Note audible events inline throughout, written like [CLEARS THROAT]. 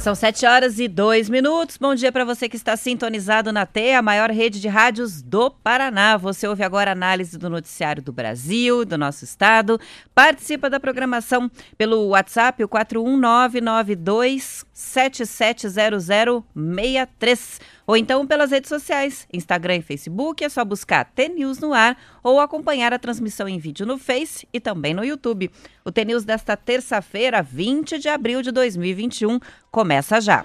São 7 horas e 2 minutos. Bom dia para você que está sintonizado na T, a maior rede de rádios do Paraná. Você ouve agora a análise do noticiário do Brasil, do nosso estado. Participa da programação pelo WhatsApp, o 41992 770063 ou então pelas redes sociais, Instagram e Facebook, é só buscar T-News no ar ou acompanhar a transmissão em vídeo no Face e também no YouTube. O T-News desta terça-feira, 20 de abril de 2021, começa já.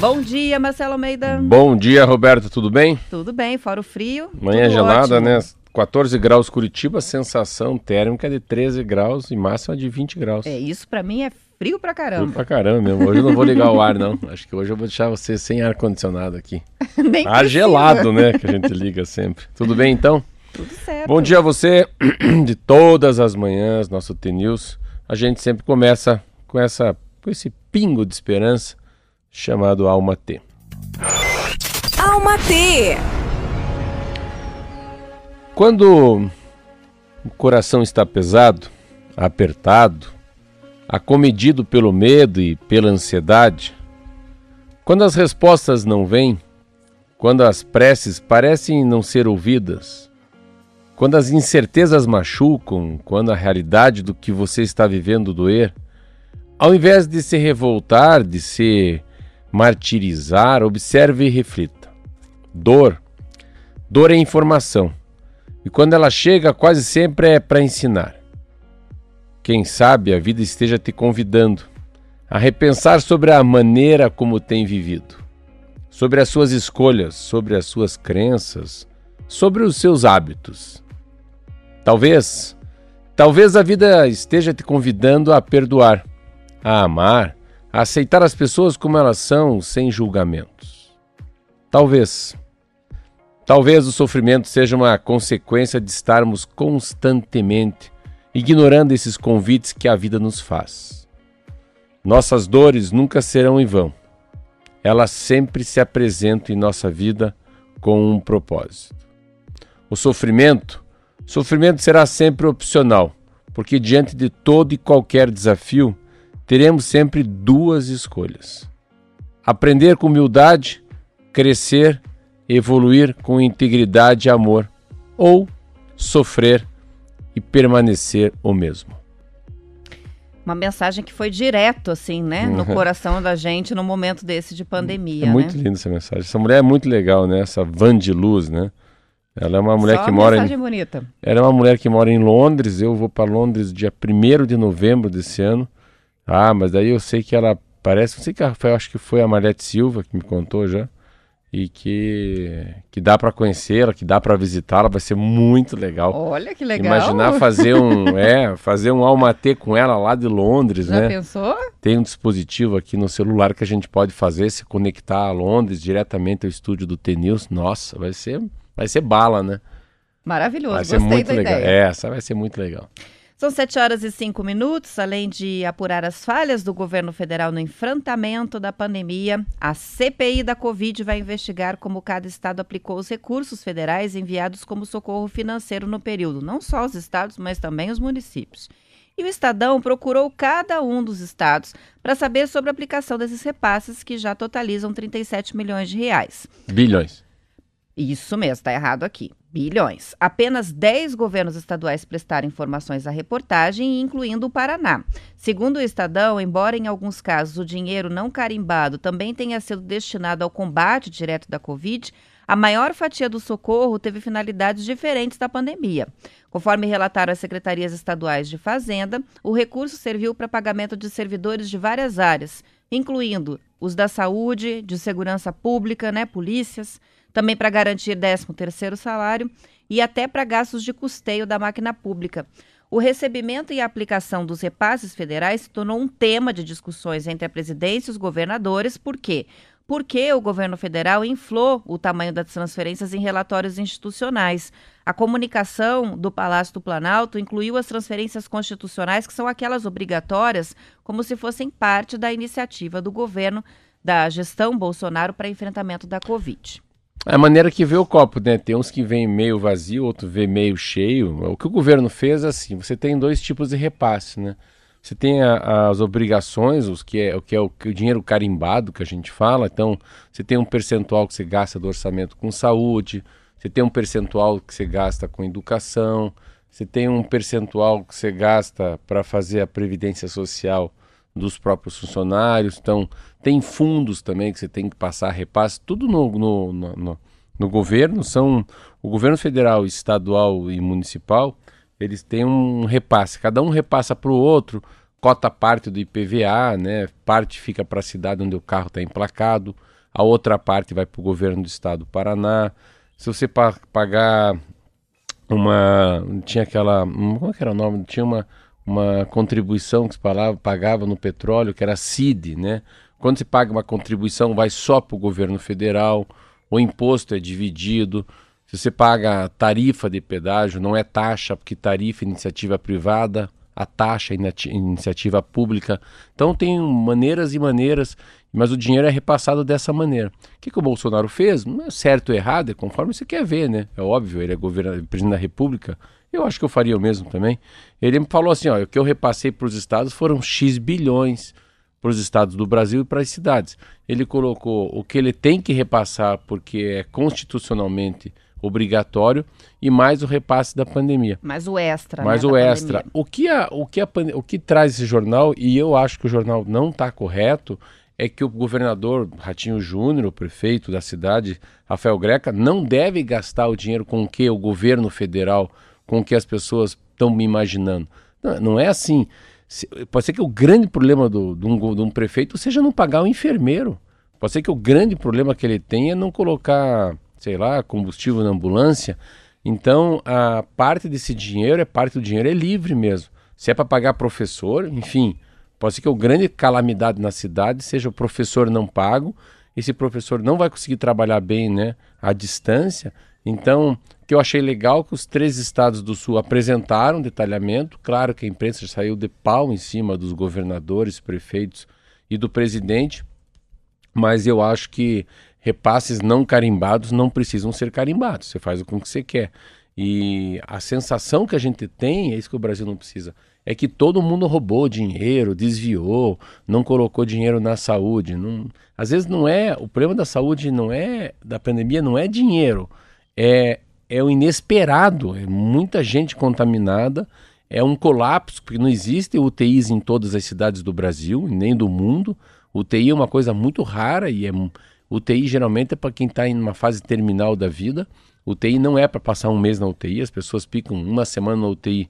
Bom dia, Marcelo Almeida. Bom dia, Roberto, tudo bem? Tudo bem, fora o frio. Manhã gelada, ótimo. né? 14 graus Curitiba, sensação térmica de 13 graus e máxima de 20 graus. É, isso para mim é frio pra caramba. Frio pra caramba mesmo. Hoje eu não vou ligar o ar, não. Acho que hoje eu vou deixar você sem ar-condicionado aqui. [LAUGHS] Nem ar precisa. gelado, né? Que a gente liga sempre. Tudo bem, então? Tudo certo. Bom dia a você [CLEARS THROAT] de todas as manhãs, nosso T-News. A gente sempre começa com, essa, com esse pingo de esperança chamado Alma T. Alma T! Quando o coração está pesado, apertado, acomedido pelo medo e pela ansiedade, quando as respostas não vêm, quando as preces parecem não ser ouvidas, quando as incertezas machucam, quando a realidade do que você está vivendo doer, ao invés de se revoltar, de se martirizar, observe e reflita. Dor. Dor é informação. E quando ela chega, quase sempre é para ensinar. Quem sabe a vida esteja te convidando a repensar sobre a maneira como tem vivido, sobre as suas escolhas, sobre as suas crenças, sobre os seus hábitos. Talvez, talvez a vida esteja te convidando a perdoar, a amar, a aceitar as pessoas como elas são, sem julgamentos. Talvez. Talvez o sofrimento seja uma consequência de estarmos constantemente ignorando esses convites que a vida nos faz. Nossas dores nunca serão em vão. Elas sempre se apresentam em nossa vida com um propósito. O sofrimento, sofrimento será sempre opcional, porque diante de todo e qualquer desafio, teremos sempre duas escolhas: aprender com humildade, crescer, evoluir com integridade e amor, ou sofrer e permanecer o mesmo. Uma mensagem que foi direto, assim, né? No uhum. coração da gente no momento desse de pandemia. É muito né? linda essa mensagem. Essa mulher é muito legal, né? Essa van de luz, né? Ela é uma mulher Só que mora mensagem em... bonita. Ela é uma mulher que mora em Londres. Eu vou para Londres dia 1 de novembro desse ano. Ah, mas daí eu sei que ela parece, não sei que foi, acho que foi a Marlete Silva que me contou já e que, que dá para conhecê-la, que dá para visitá-la, vai ser muito legal. Olha que legal. Imaginar fazer um, [LAUGHS] é, fazer um almatê com ela lá de Londres, Já né? pensou? Tem um dispositivo aqui no celular que a gente pode fazer, se conectar a Londres diretamente ao estúdio do T-News. Nossa, vai ser, vai ser bala, né? Maravilhoso, vai ser Gostei muito legal. Ideia. É, essa vai ser muito legal. São 7 horas e 5 minutos. Além de apurar as falhas do governo federal no enfrentamento da pandemia, a CPI da Covid vai investigar como cada estado aplicou os recursos federais enviados como socorro financeiro no período, não só os estados, mas também os municípios. E o Estadão procurou cada um dos estados para saber sobre a aplicação desses repasses que já totalizam 37 milhões de reais. Bilhões. Isso mesmo, está errado aqui bilhões. Apenas 10 governos estaduais prestaram informações à reportagem, incluindo o Paraná. Segundo o Estadão, embora em alguns casos o dinheiro não carimbado também tenha sido destinado ao combate direto da Covid, a maior fatia do socorro teve finalidades diferentes da pandemia. Conforme relataram as secretarias estaduais de Fazenda, o recurso serviu para pagamento de servidores de várias áreas, incluindo os da saúde, de segurança pública, né, polícias, também para garantir 13º salário e até para gastos de custeio da máquina pública. O recebimento e a aplicação dos repasses federais se tornou um tema de discussões entre a presidência e os governadores, por quê? Porque o governo federal inflou o tamanho das transferências em relatórios institucionais. A comunicação do Palácio do Planalto incluiu as transferências constitucionais, que são aquelas obrigatórias, como se fossem parte da iniciativa do governo da gestão Bolsonaro para enfrentamento da Covid. É a maneira que vê o copo, né? Tem uns que vem meio vazio, outro vê meio cheio. O que o governo fez é assim: você tem dois tipos de repasse, né? Você tem a, as obrigações, os que é, o que é o, o, dinheiro carimbado que a gente fala. Então, você tem um percentual que você gasta do orçamento com saúde, você tem um percentual que você gasta com educação, você tem um percentual que você gasta para fazer a previdência social dos próprios funcionários. Então, tem fundos também que você tem que passar repasse, tudo no, no, no, no governo. São o governo federal, estadual e municipal eles têm um repasse, cada um repassa para o outro, cota parte do IPVA, né? parte fica para a cidade onde o carro está emplacado, a outra parte vai para o governo do estado do Paraná. Se você pa pagar uma. Tinha aquela. Como é era o nome? Tinha uma, uma contribuição que se pagava, no petróleo, que era CID, né? Quando se paga uma contribuição, vai só para o governo federal, o imposto é dividido. Se você paga tarifa de pedágio, não é taxa, porque tarifa é iniciativa privada, a taxa é iniciativa pública. Então tem maneiras e maneiras, mas o dinheiro é repassado dessa maneira. O que, que o Bolsonaro fez? Não é certo ou errado, é conforme você quer ver, né? É óbvio, ele é governador, presidente da República. Eu acho que eu faria o mesmo também. Ele me falou assim: ó, o que eu repassei para os estados foram X bilhões para os estados do Brasil e para as cidades. Ele colocou o que ele tem que repassar, porque é constitucionalmente obrigatório e mais o repasse da pandemia. Mais o extra. Mais né, o extra. O que, a, o, que a, o que traz esse jornal, e eu acho que o jornal não está correto, é que o governador Ratinho Júnior, o prefeito da cidade, Rafael Greca, não deve gastar o dinheiro com o que o governo federal, com o que as pessoas estão me imaginando. Não, não é assim. Pode ser que o grande problema do, de, um, de um prefeito seja não pagar o enfermeiro. Pode ser que o grande problema que ele tenha é não colocar sei lá, combustível na ambulância. Então, a parte desse dinheiro é parte do dinheiro é livre mesmo. Se é para pagar professor, enfim, pode ser que o grande calamidade na cidade seja o professor não pago, esse professor não vai conseguir trabalhar bem, né, à distância. Então, que eu achei legal que os três estados do sul apresentaram detalhamento. Claro que a imprensa saiu de pau em cima dos governadores, prefeitos e do presidente, mas eu acho que repasses não carimbados não precisam ser carimbados. Você faz o que você quer. E a sensação que a gente tem, é isso que o Brasil não precisa, é que todo mundo roubou dinheiro, desviou, não colocou dinheiro na saúde. Não, às vezes não é, o problema da saúde não é, da pandemia não é dinheiro, é, é o inesperado, é muita gente contaminada, é um colapso, porque não existe UTIs em todas as cidades do Brasil, nem do mundo. UTI é uma coisa muito rara e é UTI geralmente é para quem está em uma fase terminal da vida. UTI não é para passar um mês na UTI, as pessoas ficam uma semana na UTI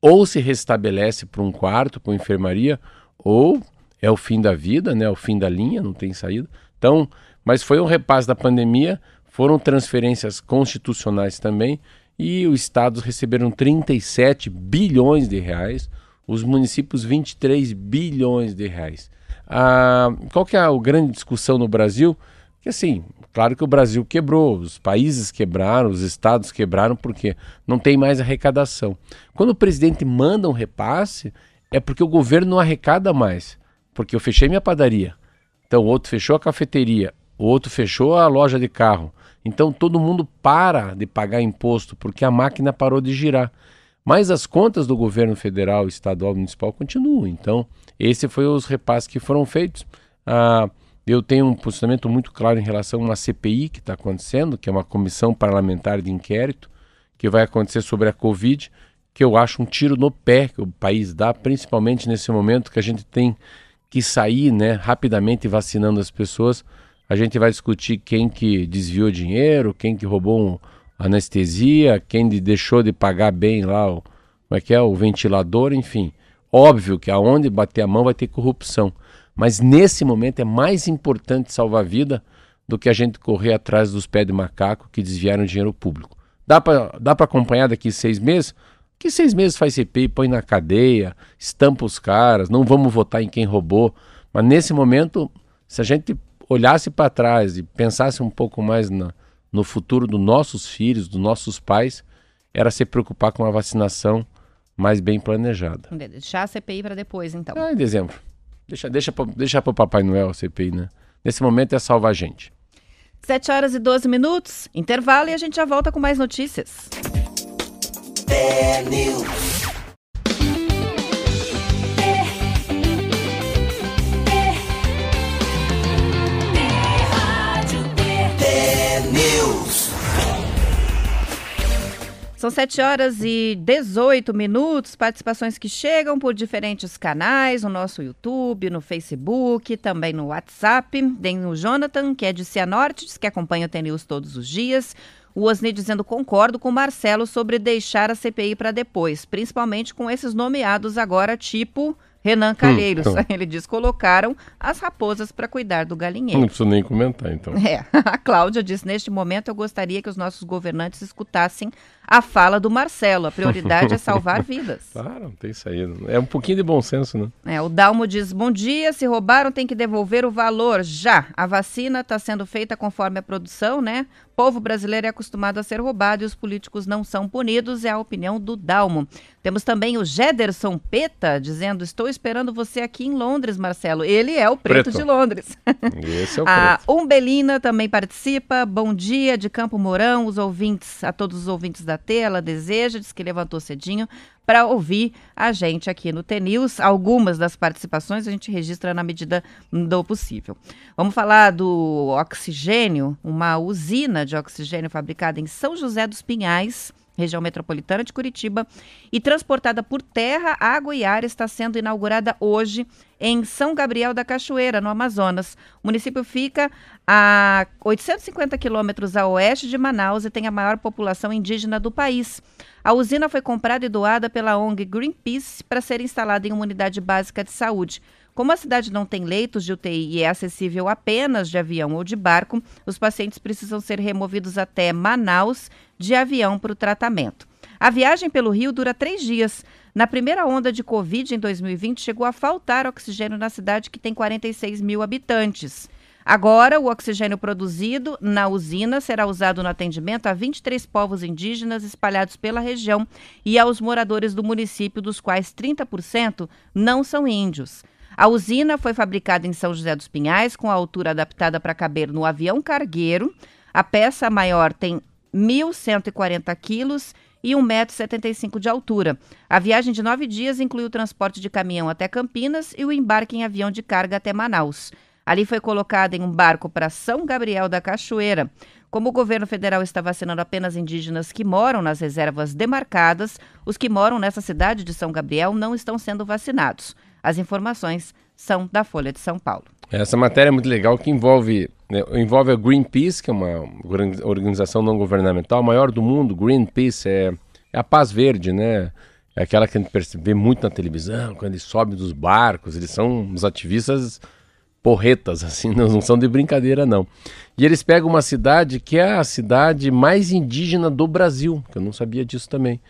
ou se restabelece para um quarto, para enfermaria, ou é o fim da vida, né? O fim da linha, não tem saída. Então, mas foi um repasse da pandemia, foram transferências constitucionais também, e os estados receberam 37 bilhões de reais, os municípios 23 bilhões de reais. Ah, qual que é a grande discussão no Brasil? Que assim, claro que o Brasil quebrou, os países quebraram, os estados quebraram, porque não tem mais arrecadação. Quando o presidente manda um repasse, é porque o governo não arrecada mais. Porque eu fechei minha padaria, então o outro fechou a cafeteria, o outro fechou a loja de carro. Então todo mundo para de pagar imposto porque a máquina parou de girar. Mas as contas do governo federal, estadual, municipal continuam. Então, esse foi os repasses que foram feitos. Ah, eu tenho um posicionamento muito claro em relação a uma CPI que está acontecendo, que é uma comissão parlamentar de inquérito, que vai acontecer sobre a Covid, que eu acho um tiro no pé que o país dá, principalmente nesse momento que a gente tem que sair né, rapidamente vacinando as pessoas. A gente vai discutir quem que desviou dinheiro, quem que roubou um anestesia, quem deixou de pagar bem lá o, como é que é, o ventilador, enfim. Óbvio que aonde bater a mão vai ter corrupção. Mas nesse momento é mais importante salvar a vida do que a gente correr atrás dos pés de macaco que desviaram dinheiro público. Dá para dá acompanhar daqui seis meses? Que seis meses faz CPI, põe na cadeia, estampa os caras, não vamos votar em quem roubou. Mas nesse momento, se a gente olhasse para trás e pensasse um pouco mais na, no futuro dos nossos filhos, dos nossos pais, era se preocupar com a vacinação mais bem planejada. Deixar a CPI para depois, então. Ah, em dezembro. Deixa, deixa, deixa para o Papai Noel a CPI, né? Nesse momento é salvar a gente. 7 horas e 12 minutos, intervalo e a gente já volta com mais notícias. São 7 horas e 18 minutos, participações que chegam por diferentes canais, no nosso YouTube, no Facebook, também no WhatsApp. Tem o Jonathan, que é de Cianorte, diz que acompanha o TNews todos os dias. O Osni dizendo concordo com o Marcelo sobre deixar a CPI para depois, principalmente com esses nomeados agora, tipo Renan Calheiros. Hum, então. [LAUGHS] Ele diz: colocaram as raposas para cuidar do galinheiro. Não preciso nem comentar, então. É. [LAUGHS] A Cláudia diz: neste momento eu gostaria que os nossos governantes escutassem a fala do Marcelo. A prioridade é [LAUGHS] salvar vidas. Claro, não tem saída. É um pouquinho de bom senso, né? É, o Dalmo diz: bom dia, se roubaram tem que devolver o valor já. A vacina está sendo feita conforme a produção, né? O povo brasileiro é acostumado a ser roubado e os políticos não são punidos, é a opinião do Dalmo. Temos também o Jederson Peta dizendo: Estou esperando você aqui em Londres, Marcelo. Ele é o preto, preto. de Londres. [LAUGHS] Esse é o a preto. Umbelina também participa. Bom dia de Campo Mourão, os ouvintes, a todos os ouvintes da T. Ela deseja, diz que levantou cedinho para ouvir a gente aqui no TNews. Algumas das participações a gente registra na medida do possível. Vamos falar do oxigênio, uma usina de oxigênio fabricada em São José dos Pinhais região metropolitana de Curitiba, e transportada por terra, água e ar está sendo inaugurada hoje em São Gabriel da Cachoeira, no Amazonas. O município fica a 850 quilômetros a oeste de Manaus e tem a maior população indígena do país. A usina foi comprada e doada pela ONG Greenpeace para ser instalada em uma unidade básica de saúde. Como a cidade não tem leitos de UTI e é acessível apenas de avião ou de barco, os pacientes precisam ser removidos até Manaus de avião para o tratamento. A viagem pelo Rio dura três dias. Na primeira onda de Covid em 2020, chegou a faltar oxigênio na cidade que tem 46 mil habitantes. Agora, o oxigênio produzido na usina será usado no atendimento a 23 povos indígenas espalhados pela região e aos moradores do município, dos quais 30% não são índios. A usina foi fabricada em São José dos Pinhais, com a altura adaptada para caber no avião cargueiro. A peça maior tem 1.140 quilos e 1,75m de altura. A viagem de nove dias inclui o transporte de caminhão até Campinas e o embarque em avião de carga até Manaus. Ali foi colocada em um barco para São Gabriel da Cachoeira. Como o governo federal está vacinando apenas indígenas que moram nas reservas demarcadas, os que moram nessa cidade de São Gabriel não estão sendo vacinados. As informações são da Folha de São Paulo. Essa matéria é muito legal que envolve, né, envolve a Greenpeace, que é uma organização não governamental, a maior do mundo. Greenpeace é, é a paz verde, né? É aquela que a gente vê muito na televisão, quando eles sobem dos barcos, eles são os ativistas porretas, [LAUGHS] assim, não são de brincadeira, não. E eles pegam uma cidade que é a cidade mais indígena do Brasil, que eu não sabia disso também.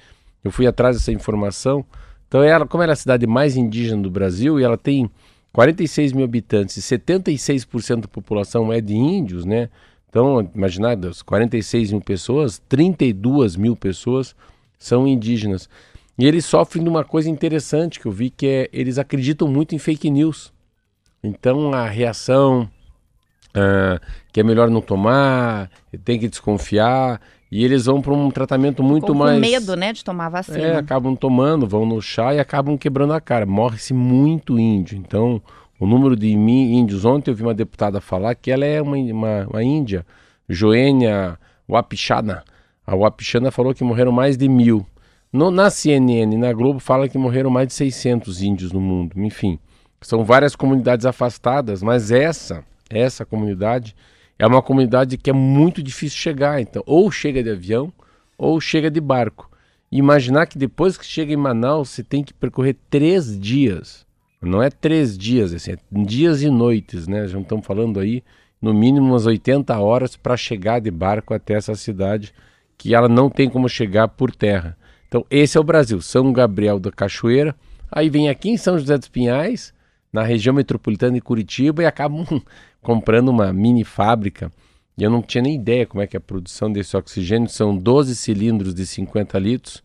Eu fui atrás dessa informação. Então, ela, como ela é a cidade mais indígena do Brasil e ela tem 46 mil habitantes e 76% da população é de índios, né? Então, imaginar, 46 mil pessoas, 32 mil pessoas são indígenas. E eles sofrem de uma coisa interessante que eu vi, que é eles acreditam muito em fake news. Então a reação uh, que é melhor não tomar, tem que desconfiar, e eles vão para um tratamento muito com, mais. Com medo, né, de tomar vacina. É, acabam tomando, vão no chá e acabam quebrando a cara. Morre-se muito índio. Então, o número de índios. Ontem eu vi uma deputada falar que ela é uma, uma, uma índia, Joênia Wapichana. A Wapichana falou que morreram mais de mil. No, na CNN, na Globo, fala que morreram mais de 600 índios no mundo. Enfim. São várias comunidades afastadas, mas essa, essa comunidade é uma comunidade que é muito difícil chegar. Então, ou chega de avião, ou chega de barco. imaginar que depois que chega em Manaus, você tem que percorrer três dias. Não é três dias, assim, é dias e noites, né? Já estamos falando aí, no mínimo umas 80 horas para chegar de barco até essa cidade, que ela não tem como chegar por terra. Então, esse é o Brasil. São Gabriel da Cachoeira. Aí vem aqui em São José dos Pinhais, na região metropolitana de Curitiba e acabam comprando uma mini fábrica. E eu não tinha nem ideia como é que é a produção desse oxigênio. São 12 cilindros de 50 litros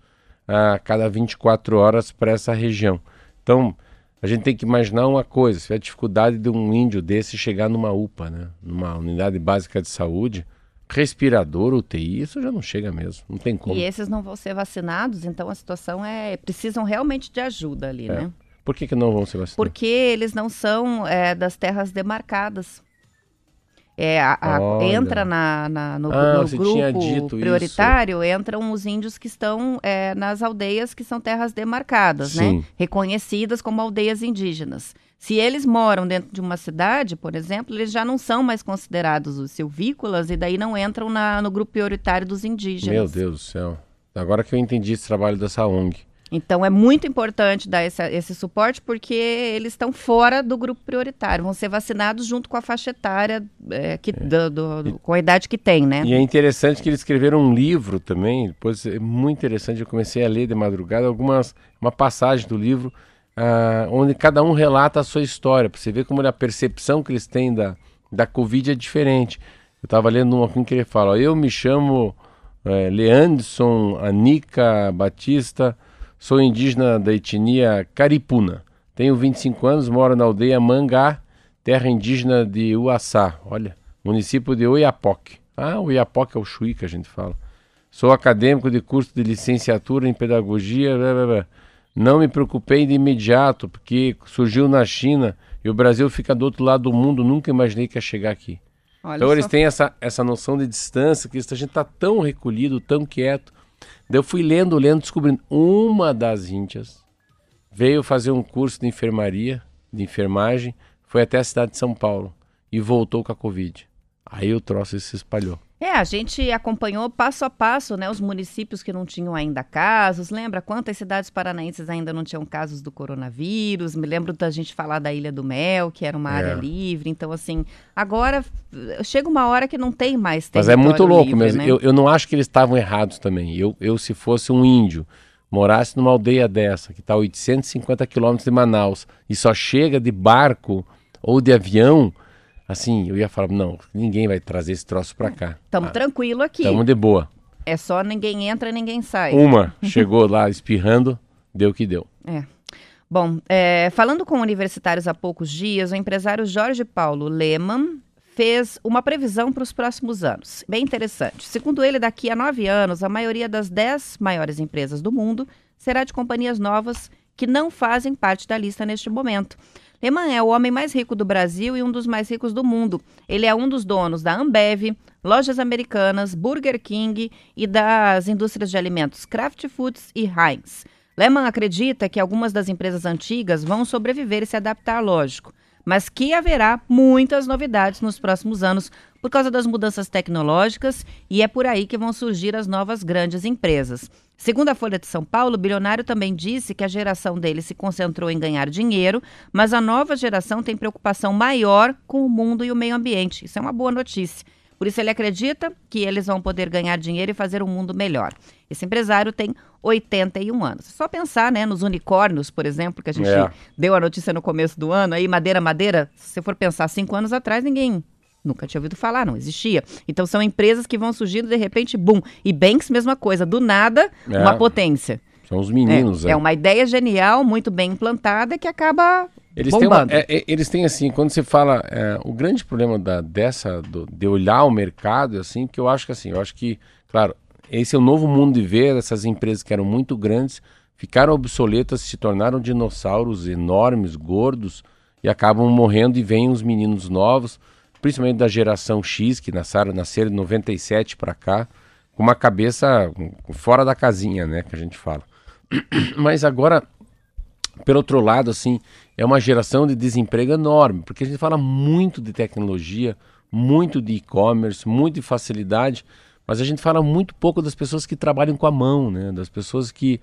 a cada 24 horas para essa região. Então, a gente tem que imaginar uma coisa: se a dificuldade de um índio desse chegar numa UPA, né? numa unidade básica de saúde, respirador, UTI, isso já não chega mesmo, não tem como. E esses não vão ser vacinados, então a situação é. precisam realmente de ajuda ali, é. né? Por que, que não vão ser vacinados? Porque eles não são é, das terras demarcadas. É, a, a, entra na, na no, ah, no grupo prioritário, isso. entram os índios que estão é, nas aldeias que são terras demarcadas, né? Sim. né? Reconhecidas como aldeias indígenas. Se eles moram dentro de uma cidade, por exemplo, eles já não são mais considerados os silvícolas e daí não entram na, no grupo prioritário dos indígenas. Meu Deus do céu. Agora que eu entendi esse trabalho dessa ONG. Então é muito importante dar esse, esse suporte porque eles estão fora do grupo prioritário, vão ser vacinados junto com a faixa etária é, que, é. Do, do, do, com a idade que tem, né? E é interessante que eles escreveram um livro também, depois é muito interessante, eu comecei a ler de madrugada algumas uma passagem do livro uh, onde cada um relata a sua história, para você ver como a percepção que eles têm da, da Covid é diferente. Eu estava lendo um aqui que ele fala, eu me chamo é, Leandson Anica Batista Sou indígena da etnia Caripuna. Tenho 25 anos, moro na aldeia Mangá, terra indígena de Uaçá. Olha, município de Oiapoque. Ah, Oiapoque é o Chuí que a gente fala. Sou acadêmico de curso de licenciatura em pedagogia. Blá, blá, blá. Não me preocupei de imediato, porque surgiu na China e o Brasil fica do outro lado do mundo. Nunca imaginei que ia chegar aqui. Olha então só. eles têm essa, essa noção de distância, que a gente está tão recolhido, tão quieto. Daí eu fui lendo, lendo, descobrindo. Uma das índias veio fazer um curso de enfermaria, de enfermagem, foi até a cidade de São Paulo e voltou com a Covid. Aí o troço se espalhou. É, a gente acompanhou passo a passo, né, os municípios que não tinham ainda casos. Lembra quantas cidades paranaenses ainda não tinham casos do coronavírus? Me lembro da gente falar da Ilha do Mel, que era uma é. área livre. Então, assim, agora chega uma hora que não tem mais Mas é muito louco livre, mesmo. Né? Eu, eu não acho que eles estavam errados também. Eu, eu, se fosse um índio, morasse numa aldeia dessa, que está a 850 quilômetros de Manaus, e só chega de barco ou de avião assim, eu ia falar, não, ninguém vai trazer esse troço para cá. Estamos ah, tranquilo aqui. Estamos de boa. É só ninguém entra, ninguém sai. Uma [LAUGHS] chegou lá espirrando, deu o que deu. É. Bom, é, falando com universitários há poucos dias, o empresário Jorge Paulo Lehmann fez uma previsão para os próximos anos. Bem interessante. Segundo ele, daqui a nove anos, a maioria das dez maiores empresas do mundo será de companhias novas que não fazem parte da lista neste momento. Lehman é o homem mais rico do Brasil e um dos mais ricos do mundo. Ele é um dos donos da Ambev, Lojas Americanas, Burger King e das indústrias de alimentos Kraft Foods e Heinz. Lehman acredita que algumas das empresas antigas vão sobreviver e se adaptar, lógico, mas que haverá muitas novidades nos próximos anos por causa das mudanças tecnológicas e é por aí que vão surgir as novas grandes empresas. Segundo a Folha de São Paulo, o bilionário também disse que a geração dele se concentrou em ganhar dinheiro, mas a nova geração tem preocupação maior com o mundo e o meio ambiente. Isso é uma boa notícia. Por isso ele acredita que eles vão poder ganhar dinheiro e fazer um mundo melhor. Esse empresário tem 81 anos. Só pensar, né, nos unicórnios, por exemplo, que a gente é. deu a notícia no começo do ano, aí madeira, madeira, se você for pensar cinco anos atrás, ninguém Nunca tinha ouvido falar, não existia. Então são empresas que vão surgindo de repente, bum. E Banks, mesma coisa, do nada, é, uma potência. São os meninos, é, é. é. uma ideia genial, muito bem implantada, que acaba eles bombando. Têm uma, é, é, eles têm assim, quando você fala, é, o grande problema da, dessa, do, de olhar o mercado, assim, que eu acho que assim, eu acho que, claro, esse é o novo mundo de ver, essas empresas que eram muito grandes, ficaram obsoletas, se tornaram dinossauros enormes, gordos, e acabam morrendo e vêm os meninos novos principalmente da geração X, que nasceram, nasceram de 97 para cá, com uma cabeça fora da casinha, né, que a gente fala. [CLEARS THROAT] Mas agora, pelo outro lado, assim, é uma geração de desemprego enorme, porque a gente fala muito de tecnologia, muito de e-commerce, muito de facilidade, mas a gente fala muito pouco das pessoas que trabalham com a mão, né, das pessoas que,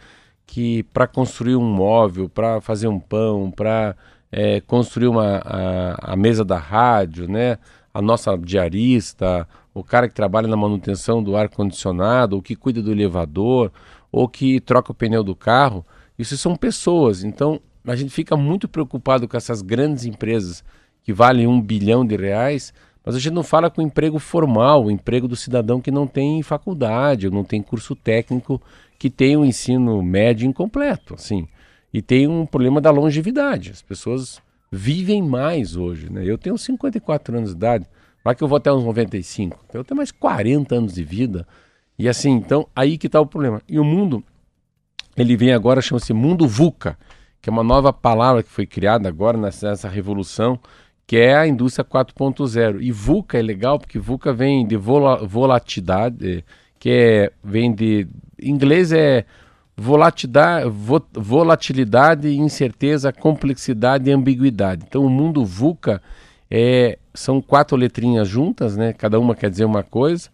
que para construir um móvel, para fazer um pão, para é, construir uma, a, a, mesa da rádio, né? a nossa diarista, o cara que trabalha na manutenção do ar-condicionado, ou que cuida do elevador, ou que troca o pneu do carro, isso são pessoas. Então a gente fica muito preocupado com essas grandes empresas que valem um bilhão de reais, mas a gente não fala com o emprego formal, o emprego do cidadão que não tem faculdade, ou não tem curso técnico, que tem um ensino médio incompleto, assim. E tem um problema da longevidade. As pessoas vivem mais hoje. Né? Eu tenho 54 anos de idade, vai que eu vou até uns 95. Então eu tenho mais 40 anos de vida. E assim, então, aí que está o problema. E o mundo, ele vem agora, chama-se Mundo VUCA, que é uma nova palavra que foi criada agora nessa, revolução, que é a indústria 4.0. E VUCA é legal porque VUCA vem de volatilidade, que é, vem de. Em inglês é volatilidade, volatilidade, incerteza, complexidade e ambiguidade. Então o mundo VUCA é, são quatro letrinhas juntas, né? Cada uma quer dizer uma coisa,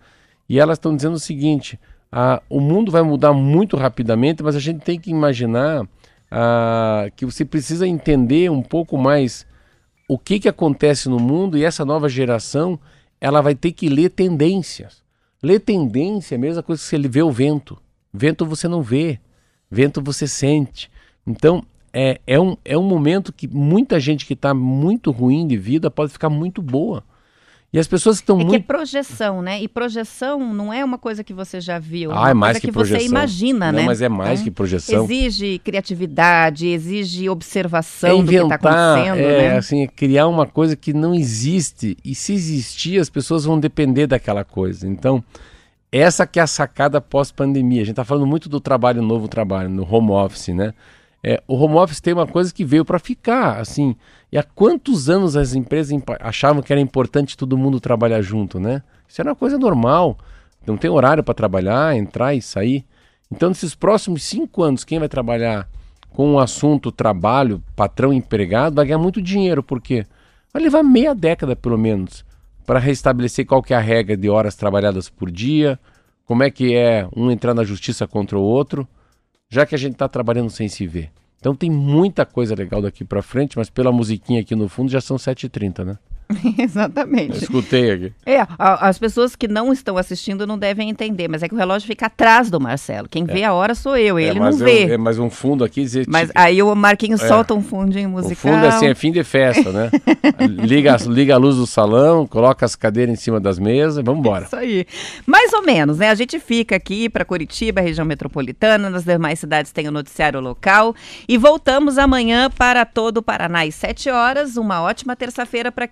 e elas estão dizendo o seguinte: a, o mundo vai mudar muito rapidamente, mas a gente tem que imaginar a, que você precisa entender um pouco mais o que, que acontece no mundo e essa nova geração ela vai ter que ler tendências. Ler tendência é a mesma coisa que você vê o vento. Vento você não vê, vento você sente. Então, é, é, um, é um momento que muita gente que está muito ruim de vida pode ficar muito boa. E as pessoas que estão é muito. Que é projeção, né? E projeção não é uma coisa que você já viu. Ah, é mais que, que projeção. você imagina, não, né? mas é mais então, que projeção. Exige criatividade, exige observação é inventar, do que está acontecendo. É, né? assim, é criar uma coisa que não existe. E se existir, as pessoas vão depender daquela coisa. Então, essa que é a sacada pós-pandemia. A gente está falando muito do trabalho novo trabalho, no home office, né? É, o home office tem uma coisa que veio para ficar, assim. E há quantos anos as empresas achavam que era importante todo mundo trabalhar junto, né? Isso era uma coisa normal. Não tem horário para trabalhar, entrar e sair. Então, nesses próximos cinco anos, quem vai trabalhar com o assunto trabalho, patrão empregado, vai ganhar muito dinheiro, porque vai levar meia década pelo menos para restabelecer qual que é a regra de horas trabalhadas por dia, como é que é um entrar na justiça contra o outro, já que a gente está trabalhando sem se ver. Então tem muita coisa legal daqui para frente, mas pela musiquinha aqui no fundo já são 7h30, né? [LAUGHS] Exatamente. Eu escutei aqui. É, a, as pessoas que não estão assistindo não devem entender, mas é que o relógio fica atrás do Marcelo. Quem é. vê a hora sou eu, ele é, não vê. É, mas um fundo aqui... Mas aí o Marquinhos é. solta um fundinho musical. O fundo assim, é fim de festa, né? [LAUGHS] liga, liga a luz do salão, coloca as cadeiras em cima das mesas, vamos embora. Isso aí. Mais ou menos, né? A gente fica aqui para Curitiba, região metropolitana, nas demais cidades tem o noticiário local e voltamos amanhã para todo o Paraná às 7 horas. Uma ótima terça-feira para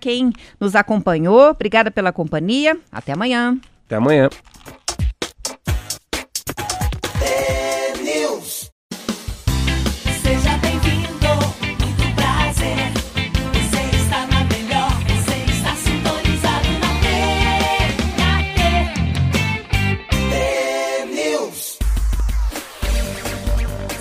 nos acompanhou. Obrigada pela companhia. Até amanhã. Até amanhã.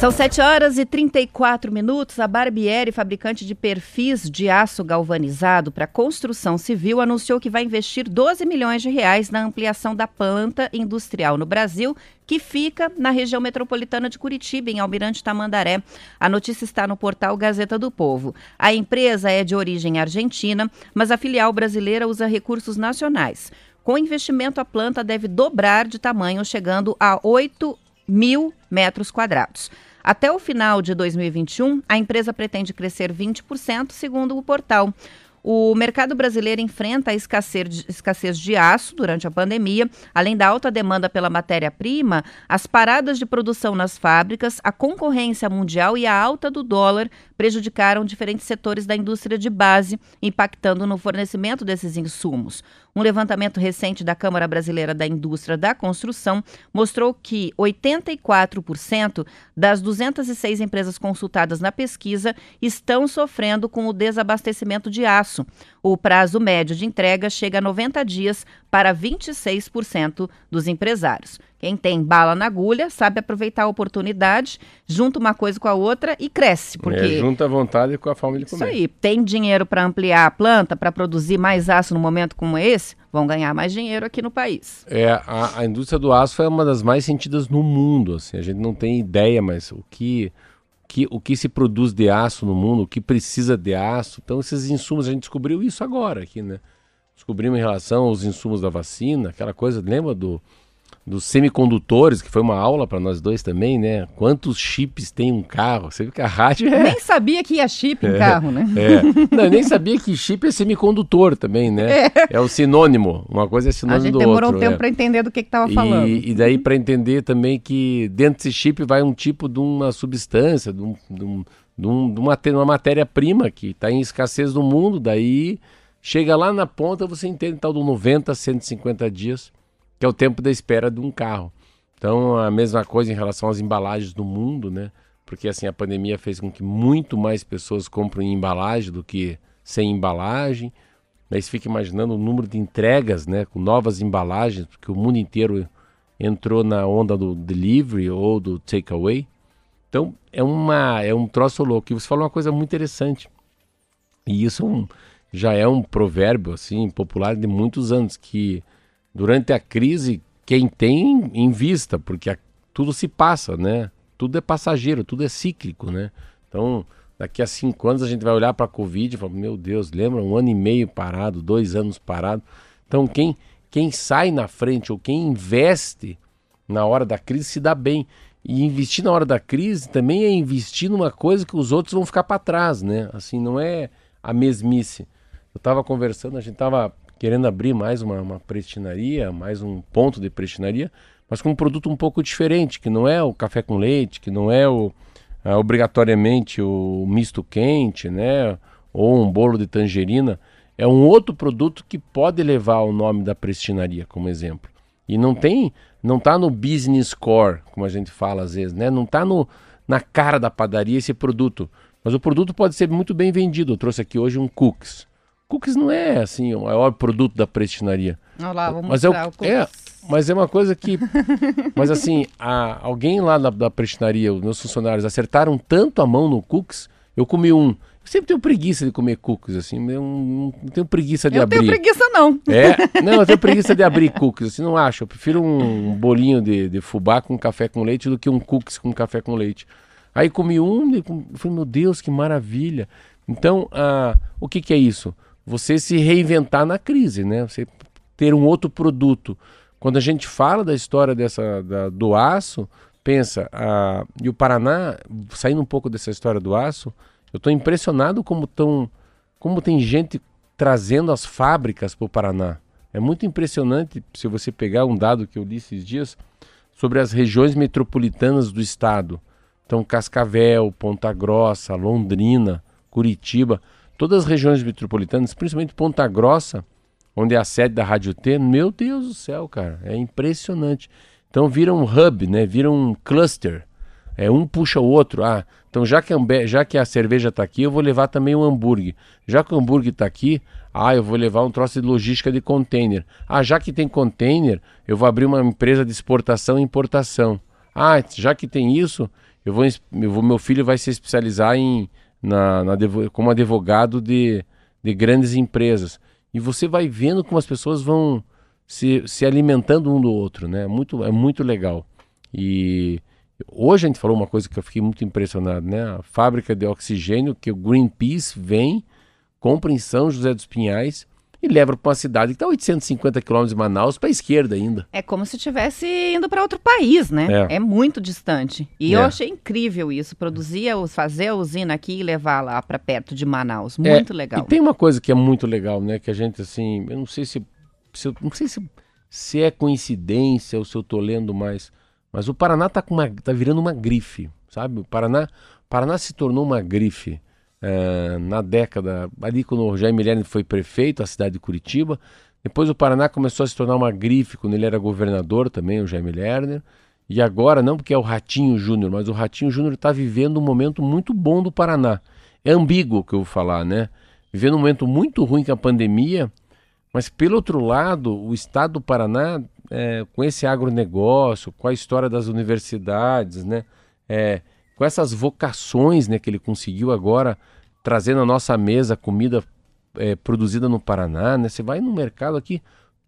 São 7 horas e 34 minutos. A Barbieri, fabricante de perfis de aço galvanizado para construção civil, anunciou que vai investir 12 milhões de reais na ampliação da planta industrial no Brasil, que fica na região metropolitana de Curitiba, em Almirante Tamandaré. A notícia está no portal Gazeta do Povo. A empresa é de origem argentina, mas a filial brasileira usa recursos nacionais. Com investimento, a planta deve dobrar de tamanho, chegando a 8 mil metros quadrados. Até o final de 2021, a empresa pretende crescer 20%, segundo o portal. O mercado brasileiro enfrenta a escassez de, escassez de aço durante a pandemia, além da alta demanda pela matéria-prima, as paradas de produção nas fábricas, a concorrência mundial e a alta do dólar prejudicaram diferentes setores da indústria de base, impactando no fornecimento desses insumos. Um levantamento recente da Câmara Brasileira da Indústria da Construção mostrou que 84% das 206 empresas consultadas na pesquisa estão sofrendo com o desabastecimento de aço. O prazo médio de entrega chega a 90 dias para 26% dos empresários. Quem tem bala na agulha sabe aproveitar a oportunidade, junta uma coisa com a outra e cresce. Porque... É, junta a vontade com a fome de comer. Isso aí. Tem dinheiro para ampliar a planta, para produzir mais aço no momento como esse? Vão ganhar mais dinheiro aqui no país. É, a, a indústria do aço é uma das mais sentidas no mundo. Assim, a gente não tem ideia, mas o que, que, o que se produz de aço no mundo, o que precisa de aço. Então, esses insumos, a gente descobriu isso agora aqui, né? Descobrimos em relação aos insumos da vacina, aquela coisa, lembra do dos semicondutores, que foi uma aula para nós dois também, né? Quantos chips tem um carro? Você viu que a rádio é... Nem sabia que ia chip em carro, né? É. Não, eu nem sabia que chip é semicondutor também, né? É, é o sinônimo. Uma coisa é sinônimo do outro. A gente demorou um tempo é. para entender do que estava falando. E daí para entender também que dentro desse chip vai um tipo de uma substância, de, um, de, um, de, um, uma matéria-prima que está em escassez no mundo, daí chega lá na ponta, você entende tal do 90, 150 dias que é o tempo da espera de um carro. Então, a mesma coisa em relação às embalagens do mundo, né? Porque assim, a pandemia fez com que muito mais pessoas comprem embalagem do que sem embalagem. Você fica imaginando o número de entregas, né, com novas embalagens, porque o mundo inteiro entrou na onda do delivery ou do takeaway. Então, é uma é um troço louco. E você falou uma coisa muito interessante. E isso é um, já é um provérbio assim popular de muitos anos que durante a crise, quem tem em vista, porque a, tudo se passa, né? Tudo é passageiro, tudo é cíclico, né? Então, daqui a cinco anos a gente vai olhar para a Covid e falar, meu Deus, lembra um ano e meio parado, dois anos parado. Então, quem, quem sai na frente ou quem investe na hora da crise se dá bem. E investir na hora da crise também é investir numa coisa que os outros vão ficar para trás, né? Assim, não é a mesmice. Eu estava conversando, a gente estava querendo abrir mais uma, uma prestinaria, mais um ponto de prestinaria, mas com um produto um pouco diferente, que não é o café com leite, que não é o é, obrigatoriamente o misto quente, né, ou um bolo de tangerina, é um outro produto que pode levar o nome da prestinaria como exemplo. E não tem, não tá no business core, como a gente fala às vezes, né? Não tá no, na cara da padaria esse produto, mas o produto pode ser muito bem vendido. Eu trouxe aqui hoje um cookies. Cookies não é assim o maior produto da prestinaria. Olha lá, vamos mas é, o, é, mas é uma coisa que, [LAUGHS] mas assim, a, alguém lá da, da prestinaria, os meus funcionários acertaram tanto a mão no cookies. Eu comi um. Eu sempre tenho preguiça de comer cookies, assim. Eu não, não tenho preguiça de eu abrir. Eu tenho preguiça, não. É? Não, eu tenho preguiça de abrir cookies, assim, não acho. Eu prefiro um bolinho de, de fubá com café com leite do que um cookies com café com leite. Aí comi um, e falei, meu Deus, que maravilha. Então, ah, o que, que é isso? Você se reinventar na crise, né? Você ter um outro produto. Quando a gente fala da história dessa da, do aço, pensa, a, e o Paraná, saindo um pouco dessa história do aço, eu estou impressionado como, tão, como tem gente trazendo as fábricas para o Paraná. É muito impressionante se você pegar um dado que eu li esses dias sobre as regiões metropolitanas do estado. Então, Cascavel, Ponta Grossa, Londrina, Curitiba. Todas as regiões metropolitanas, principalmente Ponta Grossa, onde é a sede da Rádio T, meu Deus do céu, cara, é impressionante. Então vira um hub, né? Vira um cluster. É um puxa o outro. Ah, então já que, a, já que a cerveja está aqui, eu vou levar também o um hambúrguer. Já que o hambúrguer está aqui, ah, eu vou levar um troço de logística de container. Ah, já que tem container, eu vou abrir uma empresa de exportação e importação. Ah, já que tem isso, eu vou, eu vou meu filho vai se especializar em na, na, como advogado de, de grandes empresas. E você vai vendo como as pessoas vão se, se alimentando um do outro, né? É muito, é muito legal. E hoje a gente falou uma coisa que eu fiquei muito impressionado, né? A fábrica de oxigênio que o Greenpeace vem, compra em São José dos Pinhais e leva para uma cidade que está 850 quilômetros de Manaus para a esquerda ainda. É como se estivesse indo para outro país, né? É. é. muito distante. E é. eu achei incrível isso, produzir, fazer a usina aqui e levar lá para perto de Manaus. É, muito é. legal. E tem uma coisa que é muito legal, né? Que a gente assim, eu não sei se, se não sei se, se é coincidência ou se eu estou lendo mais, mas o Paraná está tá virando uma grife, sabe? O Paraná, Paraná se tornou uma grife. É, na década, ali quando o Jaime Lerner foi prefeito, a cidade de Curitiba. Depois o Paraná começou a se tornar uma grife quando ele era governador também, o Jaime Lerner. E agora, não porque é o Ratinho Júnior, mas o Ratinho Júnior está vivendo um momento muito bom do Paraná. É ambíguo o que eu vou falar, né? Vivendo um momento muito ruim com a pandemia, mas pelo outro lado, o estado do Paraná, é, com esse agronegócio, com a história das universidades, né? É, com essas vocações né, que ele conseguiu agora trazer na nossa mesa comida é, produzida no Paraná, né? Você vai no mercado aqui,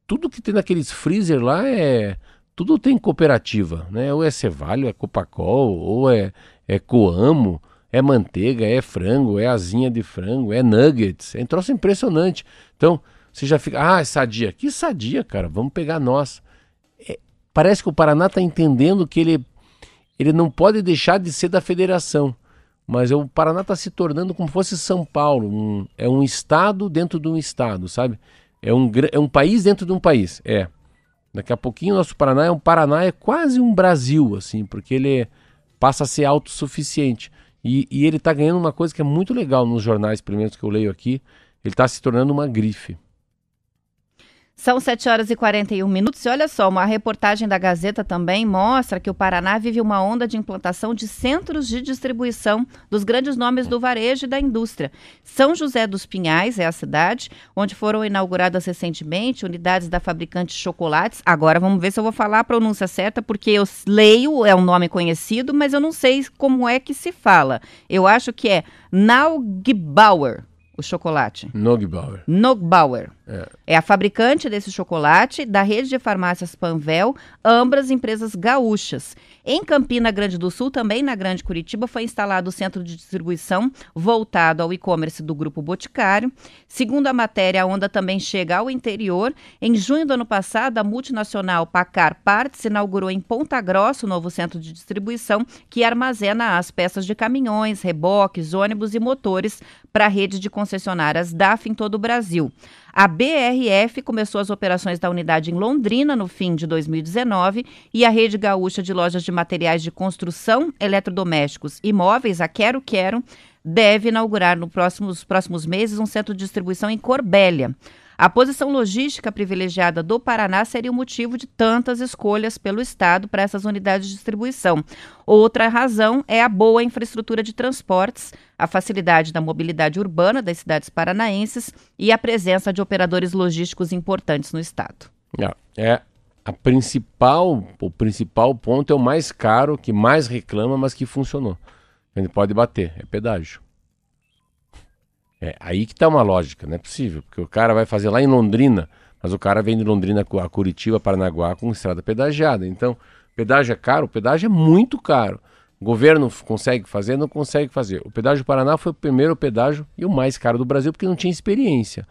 tudo que tem naqueles freezer lá é tudo tem cooperativa, né? Ou é Cevalho, é Copacol, ou é, é Coamo, é manteiga, é frango, é asinha de frango, é nuggets, é um troço impressionante. Então, você já fica, ah, é sadia. Que sadia, cara, vamos pegar nós. É, parece que o Paraná está entendendo que ele, ele não pode deixar de ser da federação. Mas o Paraná está se tornando como fosse São Paulo. Um, é um estado dentro de um estado, sabe? É um, é um país dentro de um país. É. Daqui a pouquinho nosso Paraná é um Paraná, é quase um Brasil, assim, porque ele passa a ser autossuficiente. E, e ele está ganhando uma coisa que é muito legal nos jornais primeiros que eu leio aqui. Ele está se tornando uma grife. São 7 horas e 41 minutos. E olha só, uma reportagem da Gazeta também mostra que o Paraná vive uma onda de implantação de centros de distribuição dos grandes nomes do varejo e da indústria. São José dos Pinhais é a cidade, onde foram inauguradas recentemente unidades da fabricante Chocolates. Agora vamos ver se eu vou falar a pronúncia certa, porque eu leio, é um nome conhecido, mas eu não sei como é que se fala. Eu acho que é Naugbauer o chocolate? Nogbauer. Nogbauer. É. é. a fabricante desse chocolate da rede de farmácias Panvel, ambas empresas gaúchas. Em Campina Grande do Sul, também na Grande Curitiba, foi instalado o centro de distribuição voltado ao e-commerce do Grupo Boticário. Segundo a matéria, a onda também chega ao interior. Em junho do ano passado, a multinacional Pacar Parts inaugurou em Ponta Grossa o novo centro de distribuição que armazena as peças de caminhões, reboques, ônibus e motores para a rede de concessionárias DAF em todo o Brasil. A BRF começou as operações da unidade em Londrina no fim de 2019 e a Rede Gaúcha de Lojas de Materiais de Construção, Eletrodomésticos e Móveis, a Quero Quero, deve inaugurar nos próximos, meses um centro de distribuição em Corbélia. A posição logística privilegiada do Paraná seria o motivo de tantas escolhas pelo Estado para essas unidades de distribuição. Outra razão é a boa infraestrutura de transportes, a facilidade da mobilidade urbana das cidades paranaenses e a presença de operadores logísticos importantes no Estado. É, é a principal, o principal ponto é o mais caro, que mais reclama, mas que funcionou. Gente pode bater, é pedágio. É aí que está uma lógica, não é possível, porque o cara vai fazer lá em Londrina, mas o cara vem de Londrina a Curitiba, Paranaguá com estrada pedagiada. Então, pedágio é caro, o pedágio é muito caro. O governo consegue fazer, não consegue fazer. O pedágio do Paraná foi o primeiro pedágio e o mais caro do Brasil porque não tinha experiência.